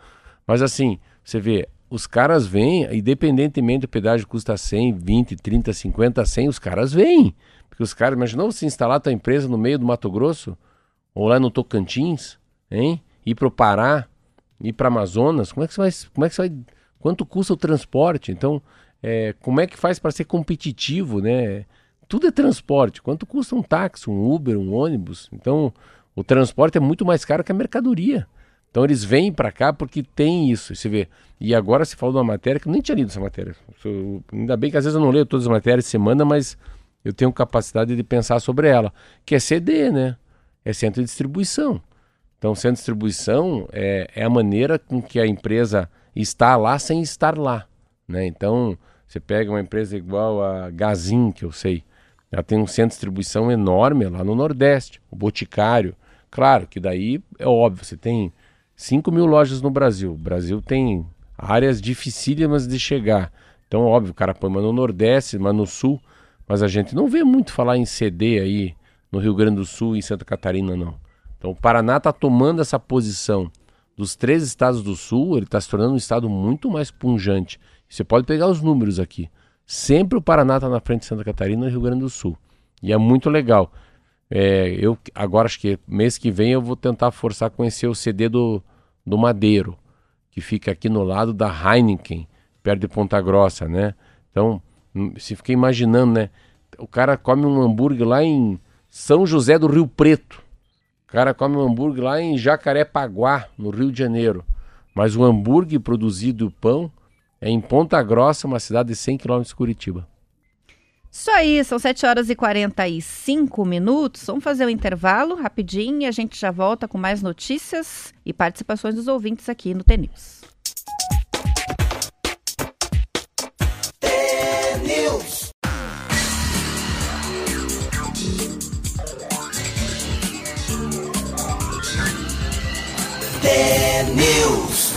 Mas assim, você vê, os caras vêm, independentemente do pedágio custa 100, 20, 30, 50, 100, os caras vêm. Porque os caras, imaginou você instalar tua empresa no meio do Mato Grosso? Ou lá no Tocantins, hein? Ir para o Pará, ir para Amazonas, como é que você vai, como é que vai, quanto custa o transporte? Então, é, como é que faz para ser competitivo, né? Tudo é transporte. Quanto custa um táxi, um Uber, um ônibus? Então, o transporte é muito mais caro que a mercadoria. Então eles vêm para cá porque tem isso, você vê. E agora se falou de uma matéria que eu nem tinha lido essa matéria. ainda bem que às vezes eu não leio todas as matérias de semana, mas eu tenho capacidade de pensar sobre ela, que é CD, né? É centro de distribuição. Então, de distribuição é, é a maneira com que a empresa está lá sem estar lá. Né? Então, você pega uma empresa igual a Gazin, que eu sei, ela tem um centro de distribuição enorme lá no Nordeste, o Boticário. Claro que daí é óbvio, você tem 5 mil lojas no Brasil. O Brasil tem áreas dificílimas de chegar. Então, óbvio, o cara põe uma no Nordeste, uma no Sul, mas a gente não vê muito falar em CD aí no Rio Grande do Sul e Santa Catarina, não. Então o Paraná está tomando essa posição dos três estados do sul, ele está se tornando um estado muito mais punjante. Você pode pegar os números aqui. Sempre o Paraná está na frente de Santa Catarina e Rio Grande do Sul. E é muito legal. É, eu agora acho que mês que vem eu vou tentar forçar a conhecer o CD do, do Madeiro, que fica aqui no lado da Heineken, perto de Ponta Grossa, né? Então, hum, se fica imaginando, né? O cara come um hambúrguer lá em São José do Rio Preto. O cara come um hambúrguer lá em Jacarepaguá, no Rio de Janeiro. Mas o hambúrguer produzido o pão é em Ponta Grossa, uma cidade de 100 km de Curitiba. Isso aí, são 7 horas e 45 minutos. Vamos fazer um intervalo rapidinho e a gente já volta com mais notícias e participações dos ouvintes aqui no TNews. News.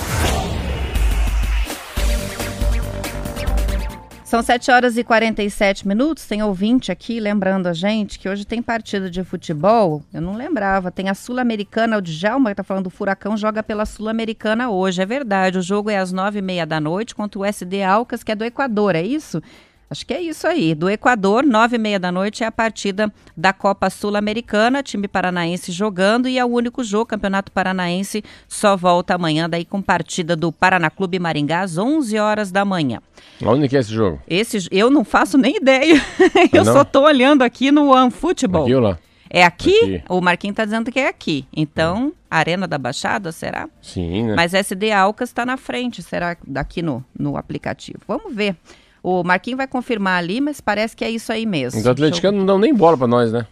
São 7 horas e 47 minutos. Tem ouvinte aqui lembrando a gente que hoje tem partida de futebol. Eu não lembrava. Tem a Sul-Americana. O Djalma está falando do Furacão joga pela Sul-Americana hoje. É verdade. O jogo é às nove e meia da noite contra o SD Alcas, que é do Equador. É isso? Acho que é isso aí. Do Equador, nove e meia da noite, é a partida da Copa Sul-Americana, time paranaense jogando e é o único jogo. Campeonato Paranaense só volta amanhã, daí com partida do Paraná Clube Maringá às 11 horas da manhã. Onde que é esse jogo? Esse, eu não faço nem ideia. [LAUGHS] eu Ah, não? só tô olhando aqui no OneFootball. Aqui ou lá? É aqui? Aqui. O Marquinhos tá dizendo que é aqui. Então, Arena da Baixada, será? Sim, né? Mas SD Alcas está na frente, será daqui no, no aplicativo? Vamos ver. O Marquinhos vai confirmar ali, mas parece que é isso aí mesmo. Os atleticanos não dão nem bola pra nós, né?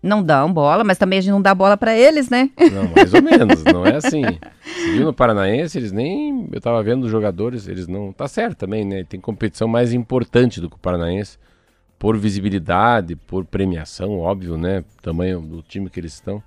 Não dão bola, mas também a gente não dá bola para eles, né? Não, mais ou menos, não é assim. [LAUGHS] Você viu no Paranaense, eles nem. Eu tava vendo os jogadores, eles não. Tá certo também, né? Tem competição mais importante do que o Paranaense. Por visibilidade, por premiação, óbvio, né? Tamanho do time que eles estão.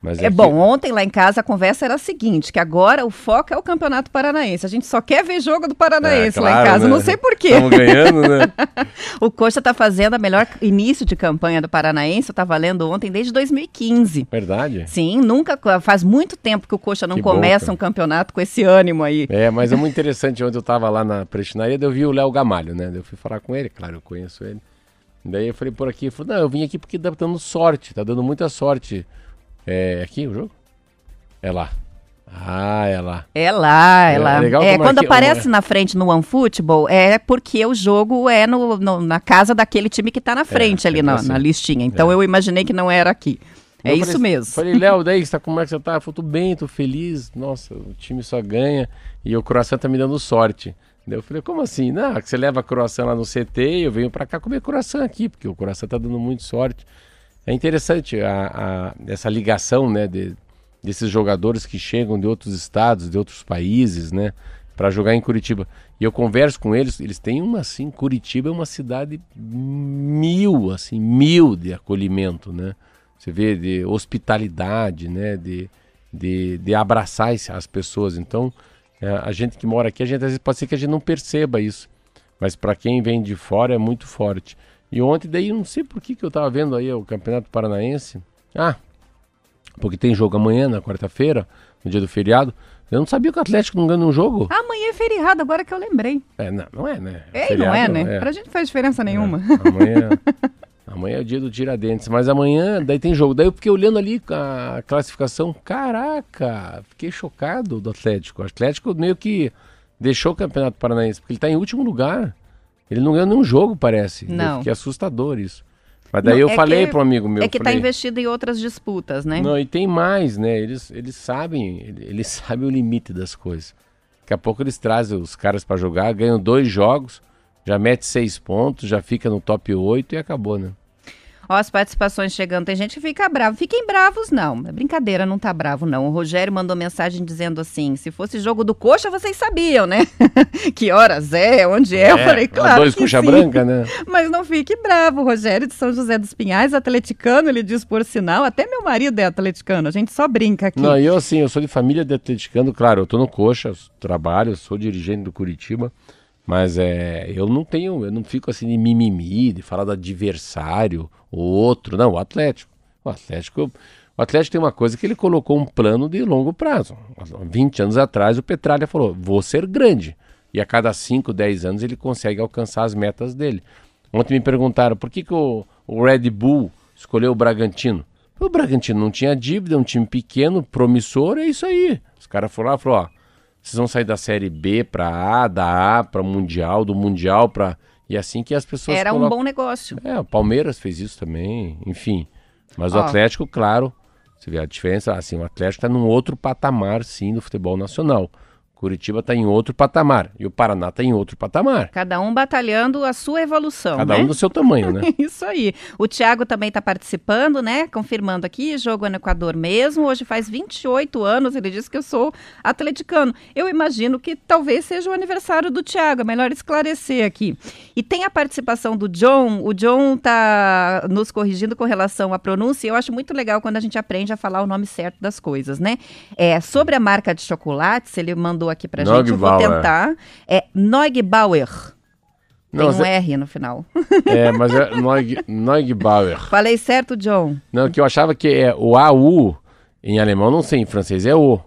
Mas É que- bom, ontem lá em casa a conversa era a seguinte, que agora o foco é o Campeonato Paranaense. A gente só quer ver jogo do Paranaense É, lá em claro, casa, né? não sei porquê. Estamos ganhando, né? [LAUGHS] O Coxa tá fazendo a melhor início de campanha do Paranaense, eu tava lendo ontem, desde 2015. Verdade. Sim, nunca, faz muito tempo que o Coxa não Que começa um campeonato com esse ânimo aí. É, mas é muito interessante. Ontem eu tava lá na prestinaria, eu vi o Léo Gamalho, né? Eu fui falar com ele, claro, eu conheço ele. Daí eu falei por aqui, ele falou, não, eu vim aqui porque tá dando sorte, tá dando muita sorte. É aqui o jogo? É lá. Ah, é lá. É lá, é, É, lá. legal É, quando aqui- aparece na frente no OneFootball, é porque o jogo é no, no- na casa daquele time que tá na frente ali sempre na, assim. na listinha. Então É. eu imaginei que não era aqui. É Eu isso falei- mesmo. Falei, Léo, daí você tá, como é que você tá? Eu falei, tô bem, tô feliz. Nossa, o time só ganha e o croissant tá me dando sorte. Daí eu falei, como assim? Não, que você leva croissant lá no CT e eu venho pra cá comer croissant aqui, porque o croissant tá dando muito sorte. É interessante a, a- essa ligação, né, de- desses jogadores que chegam de outros estados, de outros países, né, para jogar em Curitiba. E eu converso com eles, eles têm uma assim, Curitiba é uma cidade mil, assim, mil de acolhimento, né? Você vê de hospitalidade, né, de, de, de abraçar as pessoas. Então, é, a gente que mora aqui, a gente às vezes pode ser que a gente não perceba isso, mas para quem vem de fora é muito forte. E ontem daí não sei por que que eu tava vendo aí o Campeonato Paranaense. Ah, porque tem jogo amanhã, na quarta-feira, no dia do feriado. Eu não sabia que o Atlético não ganha um jogo. Amanhã é feriado, agora que eu lembrei. É, não, não é, né? É e não é, Feriado, né? Pra gente não faz diferença nenhuma. É, amanhã, [LAUGHS] amanhã é o dia do Tiradentes, mas amanhã daí tem jogo. Daí eu fiquei olhando ali a classificação, caraca, fiquei chocado do Atlético. O Atlético meio que deixou o Campeonato Paranaense, porque ele tá em último lugar. Ele não ganhou nenhum jogo, parece. Não. Fiquei assustador isso. Mas daí Não, eu é falei que- para um amigo meu, é que tá falei, investido em outras disputas, né? não, e tem mais, né? Eles, eles sabem, ele- eles [LAUGHS] sabem o limite das coisas. Daqui a pouco eles trazem os caras para jogar, ganham dois jogos, já mete seis pontos, já fica no top 8 e acabou, né? Ó, as participações chegando, tem gente que fica bravo. Fiquem bravos, não. É brincadeira, não tá bravo, não. O Rogério mandou mensagem dizendo assim: se fosse jogo do coxa, vocês sabiam, né? [LAUGHS] que horas é, onde é. Eu falei, claro. Dois coxa sim. branca, né? [LAUGHS] Mas não fique bravo, Rogério de São José dos Pinhais, atleticano, ele diz por sinal, até meu marido é atleticano, a gente só brinca aqui. Não, eu assim, eu sou de família de atleticano, claro, eu tô no coxa, trabalho, sou dirigente do Curitiba, mas é, eu não tenho, eu não fico assim de mimimi, de falar do adversário, o outro, não, o Atlético. O Atlético, o Atlético tem uma coisa que ele colocou um plano de longo prazo. Há 20 anos atrás o Petralha falou, vou ser grande. E a cada 5, 10 anos ele consegue alcançar as metas dele. Ontem me perguntaram por que, que o, o Red Bull escolheu o Bragantino. O Bragantino não tinha dívida, é um time pequeno, promissor, é isso aí. Os caras foram lá e falaram, ó, vocês vão sair da série B para A, da A para Mundial, do Mundial para e assim que as pessoas Era um colocam- bom negócio. É, o Palmeiras fez isso também, enfim. Mas o. Atlético, claro, você vê a diferença, assim, o Atlético está num outro patamar, sim, do futebol nacional. Curitiba está em outro patamar e o Paraná está em outro patamar. Cada um batalhando a sua evolução, Cada né? um do seu tamanho, né? [LAUGHS] Isso aí. O Thiago também está participando, né? Confirmando aqui, jogo no Equador mesmo. Hoje faz 28 anos, ele disse que eu sou atleticano. Eu imagino que talvez seja o aniversário do Thiago, é melhor esclarecer aqui. E tem a participação do John, o John está nos corrigindo com relação à pronúncia, e eu acho muito legal quando a gente aprende a falar o nome certo das coisas, né? É, sobre a marca de chocolates, ele mandou aqui pra gente, eu vou tentar. É Neugebauer. Tem Não, um Zé- R no final. é, mas é Neug, Neugebauer. [LAUGHS] Falei certo, John? Não, que eu achava que é o AU em alemão, não sei, em francês é o.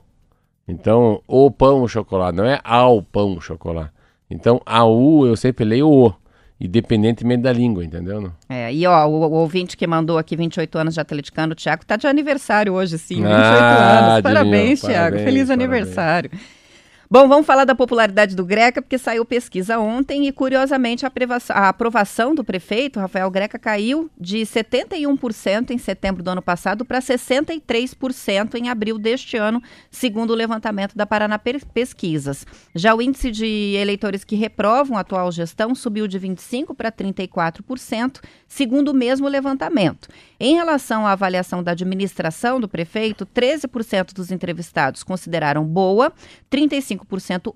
Então, o pão o chocolate, não é ao pão o chocolate. Então, AU eu sempre leio o. independentemente da língua, entendeu? Não? É, e ó, o, o, ouvinte que mandou aqui 28 anos de atleticano, o Thiago, tá de aniversário hoje, sim, 28 Ah, anos. Parabéns, Thiago, parabéns, feliz parabéns. aniversário. Bom, vamos falar da popularidade do Greca, porque saiu pesquisa ontem e, curiosamente, a aprovação, do prefeito, Rafael Greca, caiu de 71% em setembro do ano passado para 63% em abril deste ano, segundo o levantamento da Paraná Pesquisas. Já o índice de eleitores que reprovam a atual gestão subiu de 25% para 34%, segundo o mesmo levantamento. Em relação à avaliação da administração do prefeito, 13% dos entrevistados consideraram boa, 35%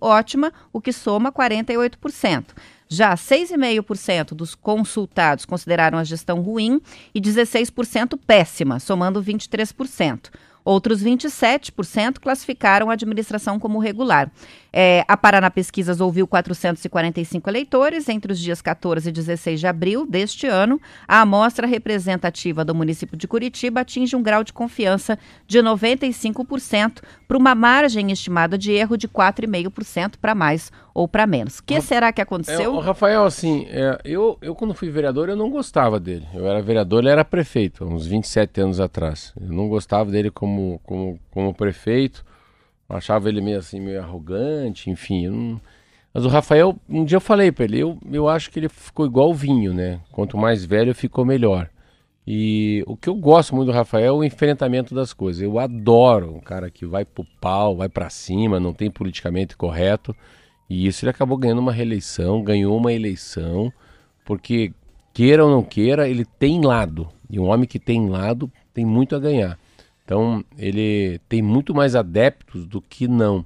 ótima, o que soma 48%. Já 6,5% dos consultados consideraram a gestão ruim e 16% péssima, somando 23%. Outros 27% classificaram a administração como regular. É, a Paraná Pesquisas ouviu 445 eleitores entre os dias 14 e 16 de abril deste ano. A amostra representativa do município de Curitiba atinge um grau de confiança de 95% para uma margem estimada de erro de 4,5% para mais ou para menos. O que será que É, aconteceu? o Rafael, assim, é, eu, eu quando fui vereador, eu não gostava dele. Eu era vereador, ele era prefeito, uns 27 anos atrás. Eu não gostava dele como, como, como prefeito. Eu achava ele meio assim, meio arrogante, enfim. não- Mas o Rafael, um dia eu falei pra ele, eu, eu acho que ele ficou igual o vinho, né? Quanto mais velho, ficou melhor. E o que eu gosto muito do Rafael é o enfrentamento das coisas. Eu adoro um cara que vai pro pau, vai pra cima, não tem politicamente correto. E isso ele acabou ganhando uma reeleição, ganhou uma eleição, porque queira ou não queira, ele tem lado. E um homem que tem lado tem muito a ganhar. Então, ele tem muito mais adeptos do que não.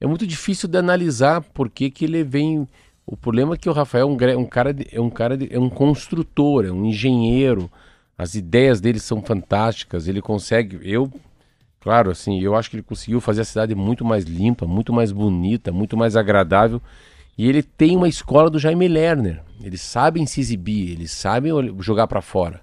É muito difícil de analisar por que, ele vem. O problema é que o Rafael é um, um cara, de- é um cara, de- é um construtor, é um engenheiro. As ideias dele são fantásticas. Ele consegue. Eu, claro, assim, eu acho que ele conseguiu fazer a cidade muito mais limpa, muito mais bonita, muito mais agradável. E ele tem uma escola do Jaime Lerner. Eles sabem se exibir, eles sabem jogar para fora.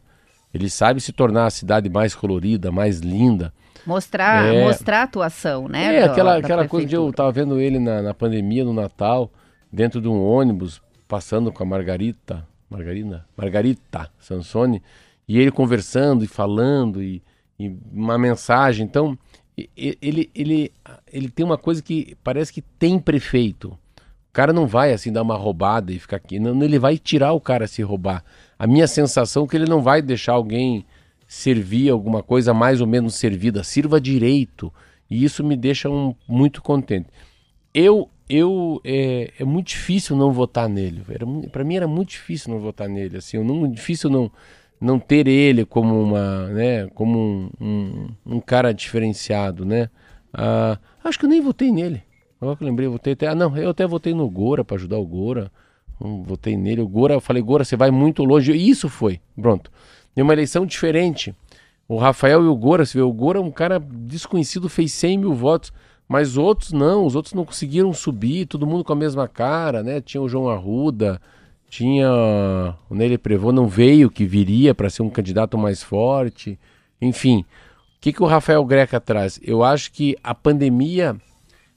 Eles sabem se tornar a cidade mais colorida, mais linda. Mostrar, É. mostrar a atuação, né? É, do- aquela, aquela coisa de eu tava vendo ele na, na pandemia, no Natal, dentro de um ônibus, passando com a Margarita, Margarina? Margarita Sansone, e ele conversando e falando, e, e uma mensagem. Então, ele, ele, ele tem uma coisa que parece que tem prefeito. O cara não vai assim dar uma roubada e ficar aqui. Não, ele vai tirar o cara se roubar. A minha sensação é que ele não vai deixar alguém servir alguma coisa mais ou menos servida. Sirva direito. E isso me deixa um- muito contente. Eu, eu é, é muito difícil não votar nele. Para mim era muito difícil não votar nele. Assim, eu não, difícil não, não ter ele como uma, né, como um, um, um cara diferenciado, né? Ah, acho que eu nem votei nele. Agora que eu lembrei, eu votei até. Ah, não, eu até votei no Gora para ajudar o Gora. Hum, votei nele. O Gora, eu falei, Gora, você vai muito longe. E isso foi. Pronto. Em uma eleição diferente. O Rafael e o Gora, você vê, o Gora é um cara desconhecido, fez 100 mil votos. Mas outros não, os outros não conseguiram subir, todo mundo com a mesma cara, né? Tinha o João Arruda, tinha o Nele Prevô, não veio, que viria para ser um candidato mais forte. Enfim, o que, que o Rafael Greca traz? Eu acho que a pandemia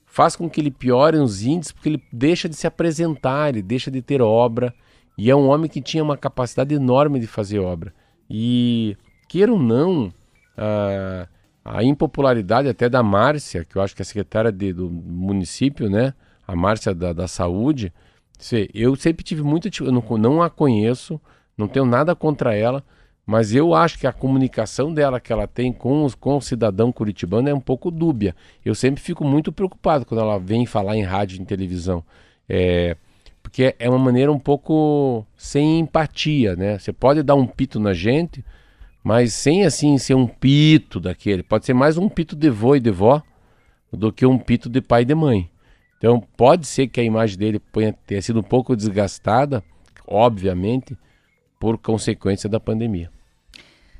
faz com que ele piore nos índices, porque ele deixa de se apresentar, ele deixa de ter obra. E é um homem que tinha uma capacidade enorme de fazer obra. E, queira ou não, a, a impopularidade até da Márcia, que eu acho que é a secretária de- do município, né? A Márcia da, da Saúde. Sei, Eu sempre tive muita. Eu não, não a conheço, não tenho nada contra ela, mas eu acho que a comunicação dela que ela tem com, os, com o cidadão curitibano é um pouco dúbia. Eu sempre fico muito preocupado quando ela vem falar em rádio e em televisão. É, porque é uma maneira um pouco sem empatia, né? Você pode dar um pito na gente, mas sem assim ser um pito daquele. Pode ser mais um pito de vô e de vó do que um pito de pai e de mãe. Então pode ser que a imagem dele tenha sido um pouco desgastada, obviamente, por consequência da pandemia.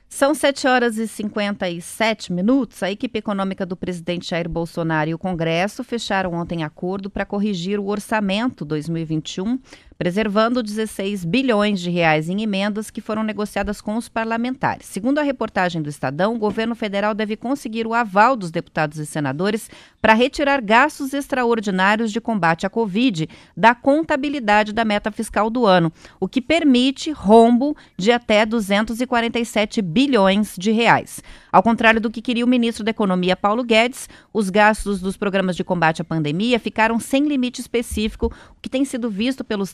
São 7 horas e 57 minutos. A equipe econômica do presidente Jair Bolsonaro e o Congresso fecharam ontem acordo para corrigir o orçamento 2021, preservando 16 bilhões de reais em emendas que foram negociadas com os parlamentares. Segundo a reportagem do Estadão, o governo federal deve conseguir o aval dos deputados e senadores para retirar gastos extraordinários de combate à Covid da contabilidade da meta fiscal do ano, o que permite rombo de até 247 bilhões de reais. Ao contrário do que queria o ministro da Economia Paulo Guedes, os gastos dos programas de combate à pandemia ficaram sem limite específico, o que tem sido visto pelos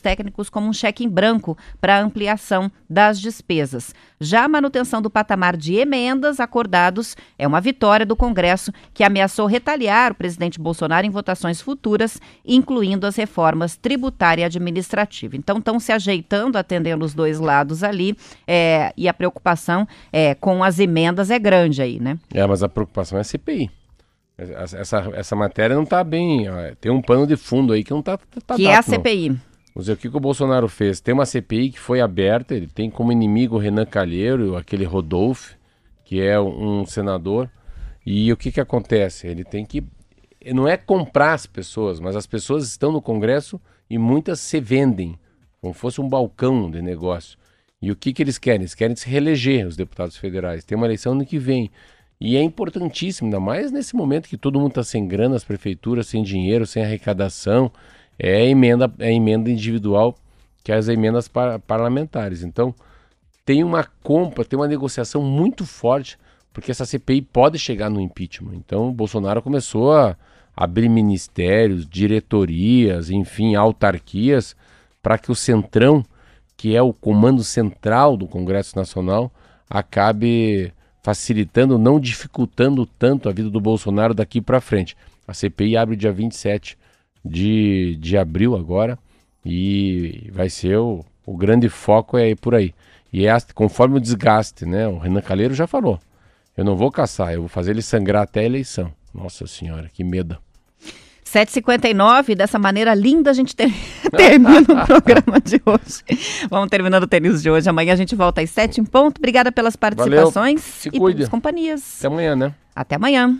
como um cheque em branco para a ampliação das despesas. Já a manutenção do patamar de emendas acordados é uma vitória do Congresso, que ameaçou retaliar o presidente Bolsonaro em votações futuras, incluindo as reformas tributária e administrativa. Então, estão se ajeitando, atendendo os dois lados ali, é, e a preocupação é, com as emendas é grande aí, né? É, mas a preocupação é a CPI. Essa, essa matéria não está bem. Tem um pano de fundo aí que não está. Tá que é a CPI. Não. Vamos dizer, o que, que o Bolsonaro fez? Tem uma CPI que foi aberta, ele tem como inimigo o Renan Calheiro, aquele Rodolfo, que é um senador. E o que, que acontece? Ele tem que. Não é comprar as pessoas, mas as pessoas estão no Congresso e muitas se vendem, como fosse um balcão de negócio. E o que, que eles querem? Eles querem se reeleger, os deputados federais. Tem uma eleição no que vem. E é importantíssimo, ainda mais nesse momento que todo mundo está sem grana, as prefeituras sem dinheiro, sem arrecadação é emenda, é emenda individual, que é as emendas par parlamentares. Então, tem uma compra, tem uma negociação muito forte, porque essa CPI pode chegar no impeachment. Então, o Bolsonaro começou a abrir ministérios, diretorias, enfim, autarquias, para que o Centrão, que é o comando central do Congresso Nacional, acabe facilitando, não dificultando tanto a vida do Bolsonaro daqui para frente. A CPI abre dia 27 de, de abril agora e vai ser o, o grande foco é por aí. E é conforme o desgaste, né? O Renan Calheiro já falou. Eu não vou caçar, eu vou fazer ele sangrar até a eleição. Nossa senhora, que medo. 7h59, dessa maneira linda a gente ter, [LAUGHS] termina o programa de hoje. Vamos terminando o tênis de hoje. Amanhã a gente volta às 7 em ponto. Obrigada pelas participações Valeu. Se e cuide. pelas companhias. Até amanhã, né? Até amanhã.